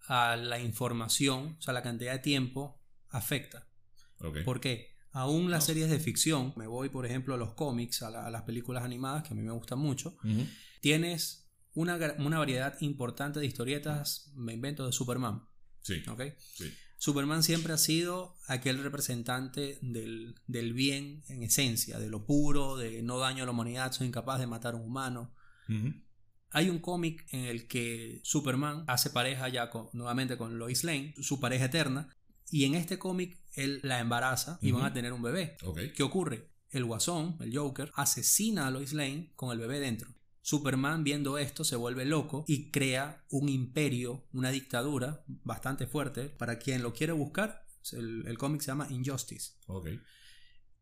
a la información, o sea, la cantidad de tiempo, afecta. ¿Por qué? Aún las series de ficción, me voy por ejemplo a los cómics, a, las películas animadas, que a mí me gustan mucho, tienes una, una, variedad importante de historietas, me invento, de Superman. Sí. ¿Ok? Sí. Superman siempre ha sido aquel representante del, bien en esencia, de lo puro, de no daño a la humanidad, soy incapaz de matar a un humano. Hay un cómic en el que Superman hace pareja ya nuevamente con Lois Lane, su pareja eterna, y en este cómic él la embaraza y van a tener un bebé. ¿Qué ocurre? El guasón, el Joker, asesina a Lois Lane con el bebé dentro. Superman viendo esto se vuelve loco y crea un imperio, una dictadura bastante fuerte. Para quien lo quiere buscar, el, cómic se llama Injustice.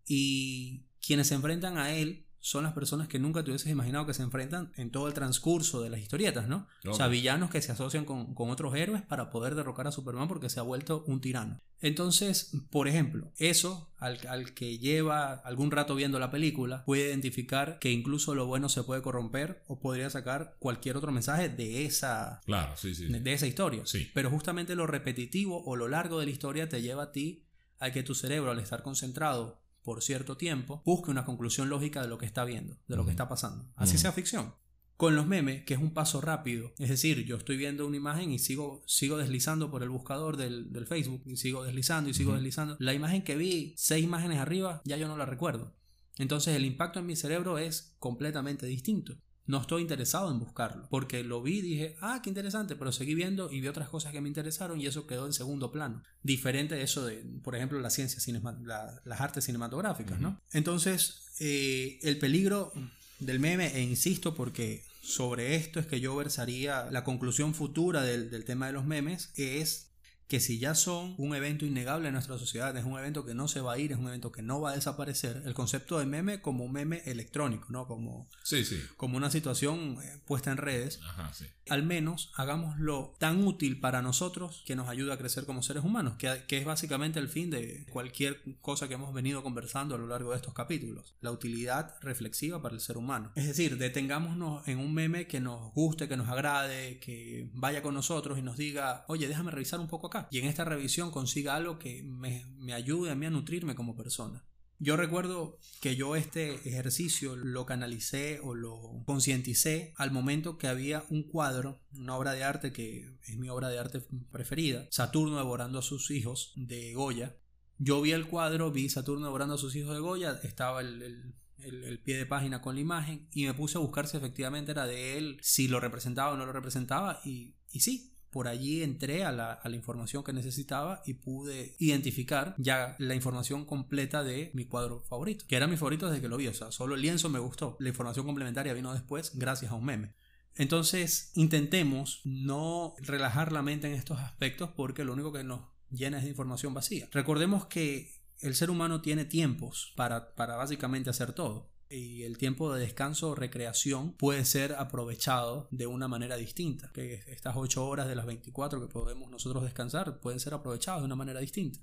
Y quienes se enfrentan a él son las personas que nunca te hubieses imaginado que se enfrentan en todo el transcurso de las historietas, ¿no? O sea, villanos que se asocian con, otros héroes para poder derrocar a Superman porque se ha vuelto un tirano. Entonces, por ejemplo, eso al, al, que lleva algún rato viendo la película puede identificar que incluso lo bueno se puede corromper o podría sacar cualquier otro mensaje de esa, claro, sí, sí. De, esa historia. Sí. Pero justamente lo repetitivo o lo largo de la historia te lleva a ti a que tu cerebro al estar concentrado por cierto tiempo, busque una conclusión lógica de lo que está viendo, de lo que está pasando. Así sea ficción. Con los memes, que es un paso rápido, es decir, yo estoy viendo una imagen y sigo, sigo deslizando por el buscador del, Facebook, y sigo deslizando y sigo deslizando. La imagen que vi, seis imágenes arriba, ya yo no la recuerdo. Entonces el impacto en mi cerebro es completamente distinto no estoy interesado en buscarlo. Porque lo vi y dije, ah, qué interesante, pero seguí viendo y vi otras cosas que me interesaron y eso quedó en segundo plano. Diferente de eso de, por ejemplo, la ciencia las artes cinematográficas, ¿no? Entonces, eh, el peligro del meme, e insisto porque sobre esto es que yo versaría la conclusión futura del, del tema de los memes, es que si ya son un evento innegable en nuestra sociedad, es un evento que no se va a ir, es un evento que no va a desaparecer, el concepto de meme como un meme electrónico, ¿no? Como, sí, sí. como una situación eh, puesta en redes, Ajá, sí. al menos hagámoslo tan útil para nosotros que nos ayude a crecer como seres humanos, que, que es básicamente el fin de cualquier cosa que hemos venido conversando a lo largo de estos capítulos, la utilidad reflexiva para el ser humano. Es decir, detengámonos en un meme que nos guste, que nos agrade, que vaya con nosotros y nos diga, oye, déjame revisar un poco acá y en esta revisión consiga algo que me, me ayude a mí a nutrirme como persona. Yo recuerdo que yo este ejercicio lo canalicé o lo concienticé al momento que había un cuadro, una obra de arte que es mi obra de arte preferida, Saturno devorando a sus hijos de Goya. Yo vi el cuadro, vi Saturno devorando a sus hijos de Goya, estaba el, el, pie de página con la imagen y me puse a buscar si efectivamente era de él, si lo representaba o no lo representaba y, y sí, por allí entré a la, información que necesitaba y pude identificar ya la información completa de mi cuadro favorito, que era mi favorito desde que lo vi, o sea, solo el lienzo me gustó, la información complementaria vino después gracias a un meme. Entonces, intentemos no relajar la mente en estos aspectos porque lo único que nos llena es de información vacía. Recordemos que el ser humano tiene tiempos para, para básicamente hacer todo y el tiempo de descanso o recreación puede ser aprovechado de una manera distinta. Que estas 8 horas de las 24 que podemos nosotros descansar pueden ser aprovechadas de una manera distinta.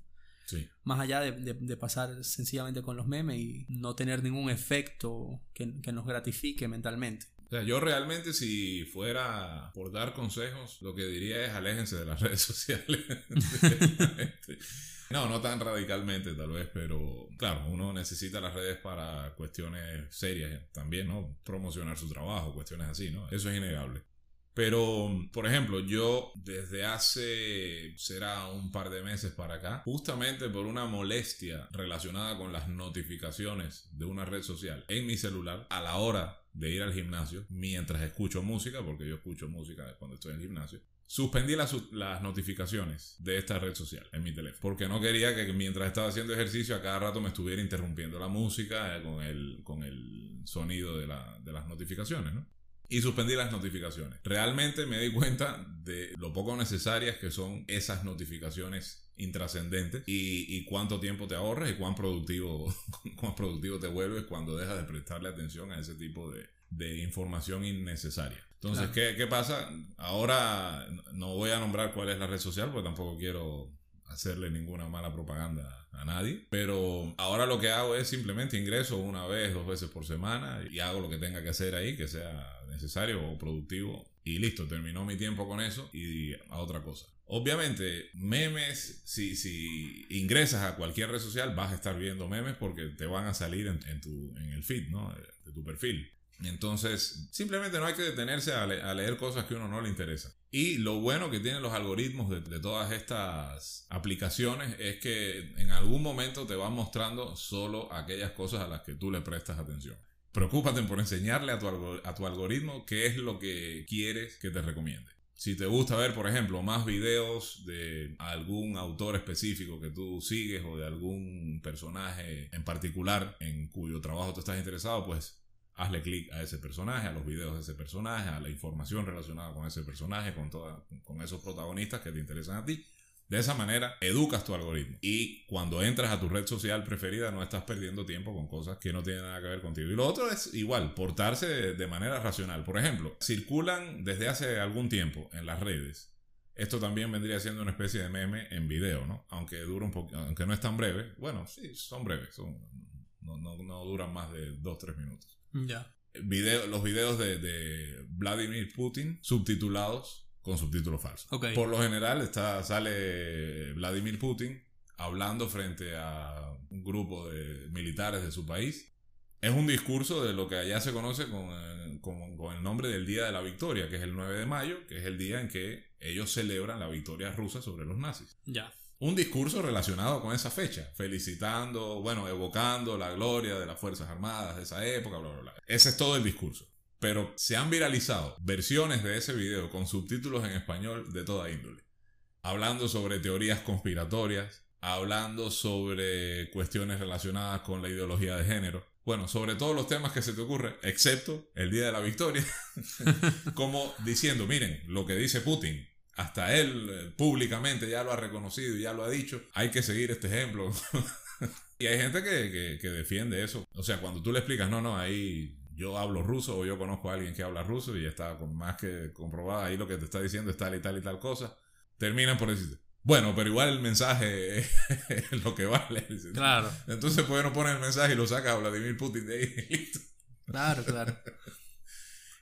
Más allá de, pasar sencillamente con los memes y no tener ningún efecto que, nos gratifique mentalmente. O sea, yo realmente si fuera por dar consejos, lo que diría es aléjense de las redes sociales. No, no tan radicalmente tal vez, pero claro, uno necesita las redes para cuestiones serias también, ¿no? Promocionar su trabajo, cuestiones así, ¿no? Eso es innegable. Pero, por ejemplo, yo desde hace, será un par de meses para acá, justamente por una molestia relacionada con las notificaciones de una red social en mi celular a la hora de ir al gimnasio, mientras escucho música, porque yo escucho música cuando estoy en el gimnasio, Suspendí las, las, notificaciones de esta red social en mi teléfono. Porque no quería que mientras estaba haciendo ejercicio a cada rato me estuviera interrumpiendo la música eh, con, el, con el sonido de, la, de las notificaciones, ¿no? Y suspendí las notificaciones. Realmente me di cuenta de lo poco necesarias que son esas notificaciones intrascendentes y, y, cuánto tiempo te ahorras y cuán productivo, cuán productivo te vuelves cuando dejas de prestarle atención a ese tipo de, de información innecesaria. Entonces, ¿qué, ¿qué, pasa? Ahora no voy a nombrar cuál es la red social, porque tampoco quiero hacerle ninguna mala propaganda a nadie. Pero ahora lo que hago es simplemente ingreso una vez, dos veces por semana y hago lo que tenga que hacer ahí, que sea necesario o productivo. Y listo, terminó mi tiempo con eso y a otra cosa. Obviamente, memes, si, si ingresas a cualquier red social, vas a estar viendo memes porque te van a salir en, en, tu, en el feed, ¿no? De tu perfil. Entonces, simplemente no hay que detenerse a, leer cosas que a uno no le interesa. Y lo bueno que tienen los algoritmos de, todas estas aplicaciones es que en algún momento te van mostrando solo aquellas cosas a las que tú le prestas atención. Preocúpate por enseñarle a tu, a tu algoritmo qué es lo que quieres que te recomiende. Si te gusta ver, por ejemplo, más videos de algún autor específico que tú sigues o de algún personaje en particular en cuyo trabajo tú estás interesado, pues hazle clic a ese personaje, a los videos de ese personaje, a la información relacionada con ese personaje, con, toda, con esos protagonistas que te interesan a ti. De esa manera, educas tu algoritmo. Y cuando entras a tu red social preferida, no estás perdiendo tiempo con cosas que no tienen nada que ver contigo. Y lo otro es igual, portarse de, manera racional. Por ejemplo, circulan desde hace algún tiempo en las redes. Esto también vendría siendo una especie de meme en video, ¿no? Aunque dura un poco, aunque no es tan breve. Bueno, sí, son breves. no, no, duran más de 2-3 minutos. Ya. Video, los videos de, de Vladimir Putin subtitulados con subtítulos falsos. Por lo general está, sale Vladimir Putin hablando frente a un grupo de militares de su país. Es un discurso de lo que allá se conoce con, eh, con, el nombre del Día de la Victoria, que es el 9 de mayo, que es el día en que ellos celebran la victoria rusa sobre los nazis. Ya. Un discurso relacionado con esa fecha, felicitando, bueno, evocando la gloria de las Fuerzas Armadas de esa época, bla, bla, bla. Ese es todo el discurso. Pero se han viralizado versiones de ese video con subtítulos en español de toda índole. Hablando sobre teorías conspiratorias, hablando sobre cuestiones relacionadas con la ideología de género. Bueno, sobre todos los temas que se te ocurren, excepto el Día de la Victoria, como diciendo, miren, lo que dice Putin, hasta él eh, públicamente ya lo ha reconocido y ya lo ha dicho, hay que seguir este ejemplo. y hay gente que, que, defiende eso. O sea, cuando tú le explicas, no, no, ahí yo hablo ruso o yo conozco a alguien que habla ruso y está con más que comprobada ahí lo que te está diciendo es tal y tal y tal cosa, terminan por decirte, bueno, pero igual el mensaje es lo que vale. Claro. Entonces, pues no poner el mensaje y lo saca a Vladimir Putin de ahí listo. Claro, claro.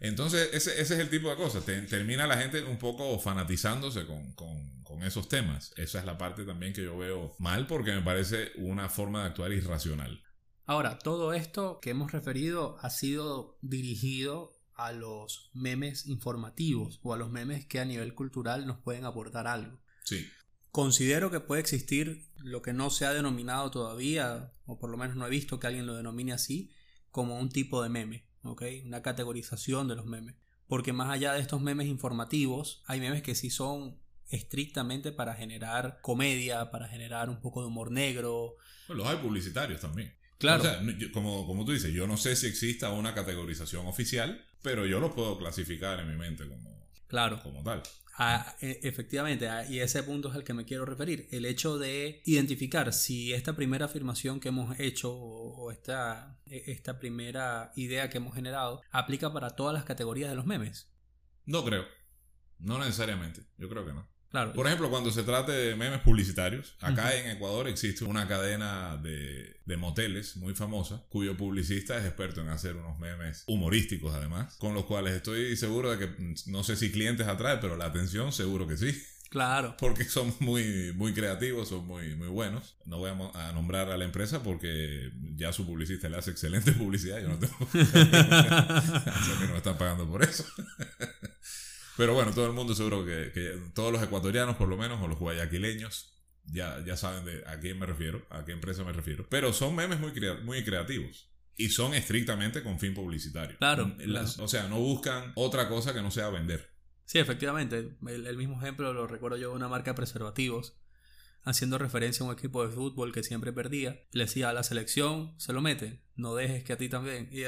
Entonces, ese, es el tipo de cosas. termina la gente un poco fanatizándose con, con, esos temas. Esa es la parte también que yo veo mal porque me parece una forma de actuar irracional. Ahora, todo esto que hemos referido ha sido dirigido a los memes informativos o a los memes que a nivel cultural nos pueden aportar algo. Sí. Considero que puede existir lo que no se ha denominado todavía, o por lo menos no he visto que alguien lo denomine así, como un tipo de meme, ¿ok? Una categorización de los memes. Porque más allá de estos memes informativos, hay memes que sí son estrictamente para generar comedia, para generar un poco de humor negro. los hay publicitarios también. Claro. O sea, como, como tú dices, yo no sé si exista una categorización oficial, pero yo lo puedo clasificar en mi mente como, claro. como tal. Ah, efectivamente, y ese punto es al que me quiero referir. El hecho de identificar si esta primera afirmación que hemos hecho o, esta, e, esta primera idea que hemos generado aplica para todas las categorías de los memes. No creo. No necesariamente. Yo creo que no. Por ejemplo, cuando se trate de memes publicitarios, acá en Ecuador existe una cadena de, de, moteles muy famosa, cuyo publicista es experto en hacer unos memes humorísticos además, con los cuales estoy seguro de que mm, no sé si clientes atrae, pero la atención seguro que sí. Claro. Porque son muy, muy creativos, son muy, muy buenos. No voy a, nombrar a la empresa porque ya su publicista le hace excelente publicidad. Yo no tengo. que no me están pagando por eso. Pero bueno, todo el mundo seguro que, todos los ecuatorianos por lo menos, o los guayaquileños, ya, ya saben de a quién me refiero, a qué empresa me refiero. Pero son memes muy, muy creativos. Y son estrictamente con fin publicitario. Claro, O sea, no buscan otra cosa que no sea vender. Sí, efectivamente. El, el, mismo ejemplo lo recuerdo yo de una marca de preservativos, haciendo referencia a un equipo de fútbol que siempre perdía. Le decía a la selección, se lo mete, no dejes que a ti también. Y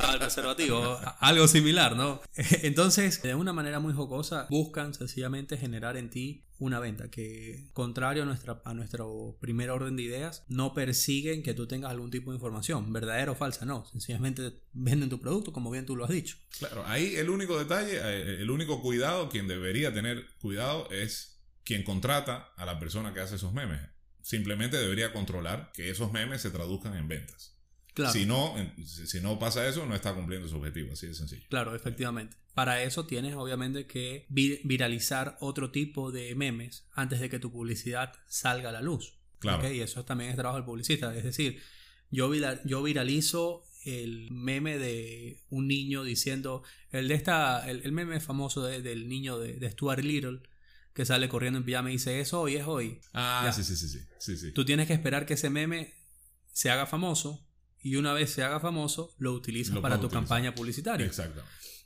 al preservativo, algo similar, ¿no? Entonces, de una manera muy jocosa, buscan sencillamente generar en ti una venta que, contrario a, nuestra, a nuestro primer orden de ideas, no persiguen que tú tengas algún tipo de información, verdadera o falsa, no, sencillamente venden tu producto como bien tú lo has dicho. Claro, ahí el único detalle, eh, el único cuidado, quien debería tener cuidado es quien contrata a la persona que hace esos memes. Simplemente debería controlar que esos memes se traduzcan en ventas. Si, no, si no pasa eso, no está cumpliendo su objetivo, así de sencillo. Claro, efectivamente. Para eso tienes obviamente que viralizar otro tipo de memes antes de que tu publicidad salga a la luz. Claro. Y eso también es trabajo del publicista. Es decir, yo, yo viralizo el meme de un niño diciendo, el de esta, el, meme famoso del niño de, Stuart Little, que sale corriendo en pijama y dice, es hoy, es hoy. Ah, sí, sí, sí, sí, sí. Tú tienes que esperar que ese meme se haga famoso y una vez se haga famoso, lo utilizas para tu campaña publicitaria. Exacto.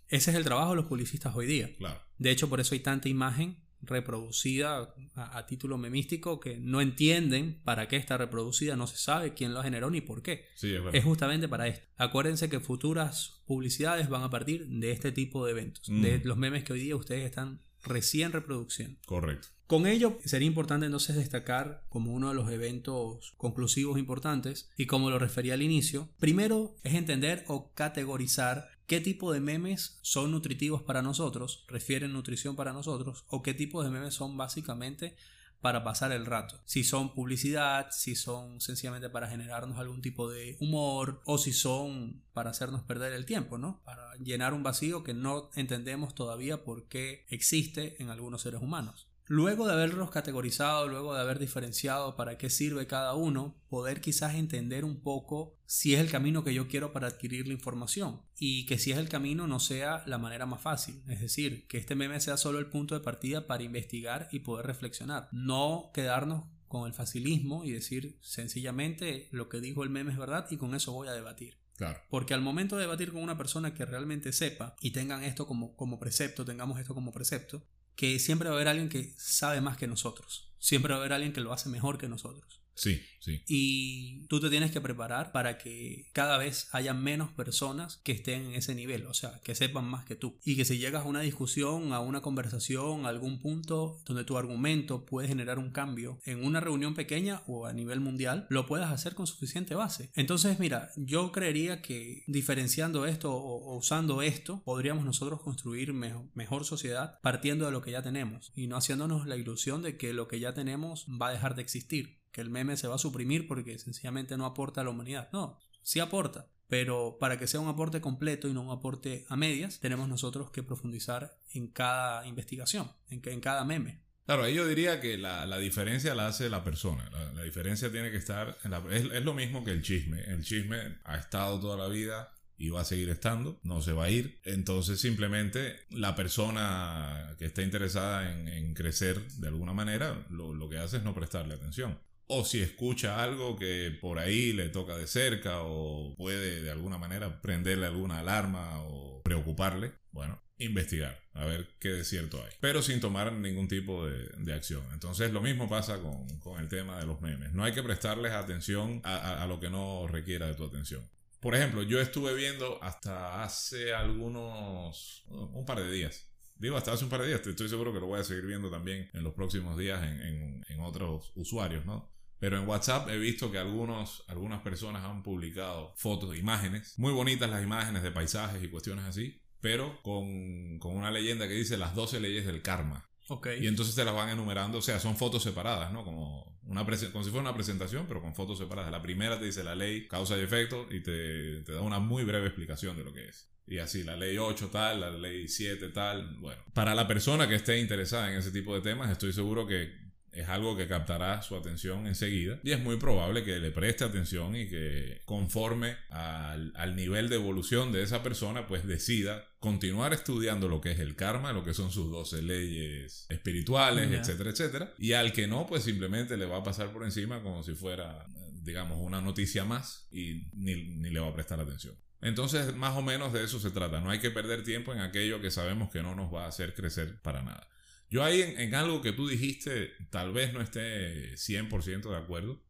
Ese es el trabajo de los publicistas hoy día. Claro. De hecho, por eso hay tanta imagen reproducida a, título memístico que no entienden para qué está reproducida, no se sabe quién lo generó ni por qué. Sí, es, es, justamente para esto. Acuérdense que futuras publicidades van a partir de este tipo de eventos, de los memes que hoy día ustedes están recién reproduciendo. Correcto. Con ello sería importante entonces destacar como uno de los eventos conclusivos importantes y como lo refería al inicio, primero es entender o categorizar qué tipo de memes son nutritivos para nosotros, refieren nutrición para nosotros, o qué tipo de memes son básicamente para pasar el rato. Si son publicidad, si son sencillamente para generarnos algún tipo de humor o si son para hacernos perder el tiempo, ¿no? Para llenar un vacío que no entendemos todavía por qué existe en algunos seres humanos. Luego de haberlos categorizado, luego de haber diferenciado para qué sirve cada uno, poder quizás entender un poco si es el camino que yo quiero para adquirir la información y que si es el camino no sea la manera más fácil, es decir, que este meme sea solo el punto de partida para investigar y poder reflexionar, no quedarnos con el facilismo y decir sencillamente lo que dijo el meme es verdad y con eso voy a debatir. Claro. Porque al momento de debatir con una persona que realmente sepa y tengan esto como, como precepto, tengamos esto como precepto, que siempre va a haber alguien que sabe más que nosotros. Siempre va a haber alguien que lo hace mejor que nosotros. Sí, sí. Y tú te tienes que preparar para que cada vez haya menos personas que estén en ese nivel, o sea, que sepan más que tú. Y que si llegas a una discusión, a una conversación, a algún punto donde tu argumento puede generar un cambio en una reunión pequeña o a nivel mundial, lo puedas hacer con suficiente base. Entonces, mira, yo creería que diferenciando esto o, usando esto, podríamos nosotros construir mejor, mejor sociedad partiendo de lo que ya tenemos y no haciéndonos la ilusión de que lo que ya tenemos va a dejar de existir que el meme se va a suprimir porque sencillamente no aporta a la humanidad. No, sí aporta, pero para que sea un aporte completo y no un aporte a medias, tenemos nosotros que profundizar en cada investigación, en, en cada meme. Claro, ahí yo diría que la, diferencia la hace la persona. La, diferencia tiene que estar. En la, es, es, lo mismo que el chisme. El chisme ha estado toda la vida y va a seguir estando, no se va a ir. Entonces simplemente la persona que está interesada en, crecer de alguna manera, lo, lo, que hace es no prestarle atención o si escucha algo que por ahí le toca de cerca o puede de alguna manera prenderle alguna alarma o preocuparle, bueno, investigar, a ver qué de cierto hay, pero sin tomar ningún tipo de, acción. Entonces lo mismo pasa con, el tema de los memes, no hay que prestarles atención a, a lo que no requiera de tu atención. Por ejemplo, yo estuve viendo hasta hace algunos, un par de días, Digo, hasta hace un par de días, estoy seguro que lo voy a seguir viendo también en los próximos días en, en otros usuarios, ¿no? Pero en WhatsApp he visto que algunos, algunas personas han publicado fotos, imágenes, muy bonitas las imágenes de paisajes y cuestiones así, pero con, con una leyenda que dice las 12 leyes del karma. Okay. Y entonces te las van enumerando, o sea, son fotos separadas, ¿no? Como, una como si fuera una presentación, pero con fotos separadas. La primera te dice la ley, causa y efecto, y te, te da una muy breve explicación de lo que es. Y así, la ley 8 tal, la ley 7 tal. Bueno, para la persona que esté interesada en ese tipo de temas, estoy seguro que es algo que captará su atención enseguida y es muy probable que le preste atención y que conforme al, nivel de evolución de esa persona pues decida continuar estudiando lo que es el karma, lo que son sus 12 leyes espirituales, etcétera, etcétera. Y al que no, pues simplemente le va a pasar por encima como si fuera, digamos, una noticia más y ni, ni le va a prestar atención. Entonces, más o menos de eso se trata. No hay que perder tiempo en aquello que sabemos que no nos va a hacer crecer para nada. Yo ahí en, algo que tú dijiste, tal vez no esté 100% de acuerdo.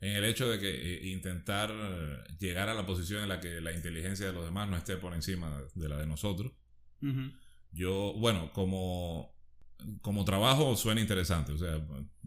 En el hecho de que eh, intentar llegar a la posición en la que la inteligencia de los demás no esté por encima de la de nosotros. Yo, bueno, como como trabajo suena interesante, o sea,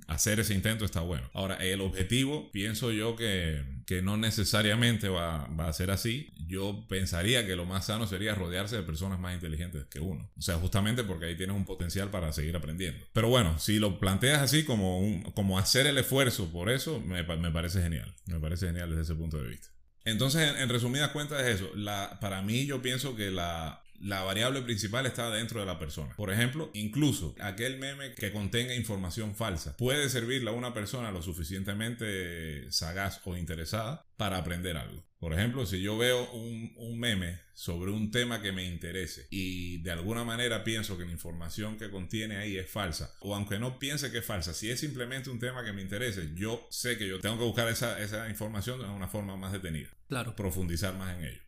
hacer ese intento está bueno. Ahora, el objetivo, pienso yo que, que no necesariamente va, va, a ser así. Yo pensaría que lo más sano sería rodearse de personas más inteligentes que uno. O sea, justamente porque ahí tienes un potencial para seguir aprendiendo. Pero bueno, si lo planteas así como, un, como hacer el esfuerzo por eso, me, me parece genial. Me parece genial desde ese punto de vista. Entonces, en, resumidas cuentas es eso. Para mí yo pienso que la, la variable principal está dentro de la persona. Por ejemplo, incluso aquel meme que contenga información falsa puede servirle a una persona lo suficientemente sagaz o interesada para aprender algo. Por ejemplo, si yo veo un, meme sobre un tema que me interese y de alguna manera pienso que la información que contiene ahí es falsa, o aunque no piense que es falsa, si es simplemente un tema que me interese, yo sé que yo tengo que buscar esa, esa información de una forma más detenida. Claro. Profundizar más en ello.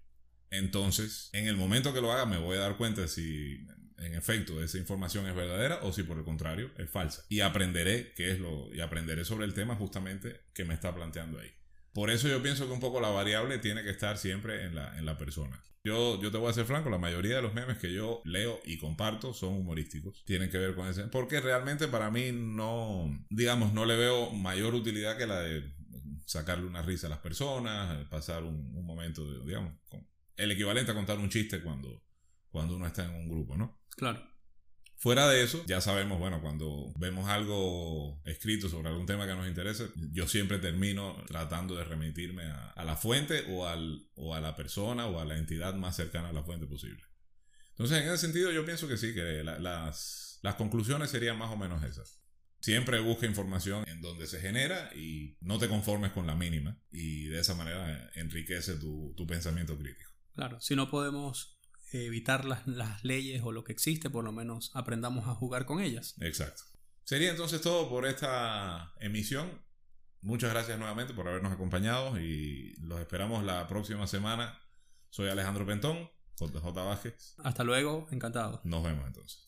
Entonces, en el momento que lo haga, me voy a dar cuenta si en efecto esa información es verdadera o si por el contrario es falsa. Y aprenderé qué es lo, y aprenderé sobre el tema justamente que me está planteando ahí. Por eso yo pienso que un poco la variable tiene que estar siempre en la, en la persona. Yo, yo te voy a ser franco, la mayoría de los memes que yo leo y comparto son humorísticos. Tienen que ver con ese. Porque realmente para mí no, digamos, no le veo mayor utilidad que la de sacarle una risa a las personas, pasar un, momento, de, digamos, el equivalente a contar un chiste cuando, cuando uno está en un grupo, ¿no? Claro. Fuera de eso, ya sabemos, bueno, cuando vemos algo escrito sobre algún tema que nos interese, yo siempre termino tratando de remitirme a, la fuente o, al, o a la persona o a la entidad más cercana a la fuente posible. Entonces, en ese sentido, yo pienso que sí, que las, las conclusiones serían más o menos esas. Siempre busca información en donde se genera y no te conformes con la mínima y de esa manera enriquece tu, tu pensamiento crítico. Claro, si no podemos evitar las, las leyes o lo que existe, por lo menos aprendamos a jugar con ellas. Exacto. Sería entonces todo por esta emisión. Muchas gracias nuevamente por habernos acompañado y los esperamos la próxima semana. Soy Alejandro Pentón, JJ Vázquez. Hasta luego, encantado. Nos vemos entonces.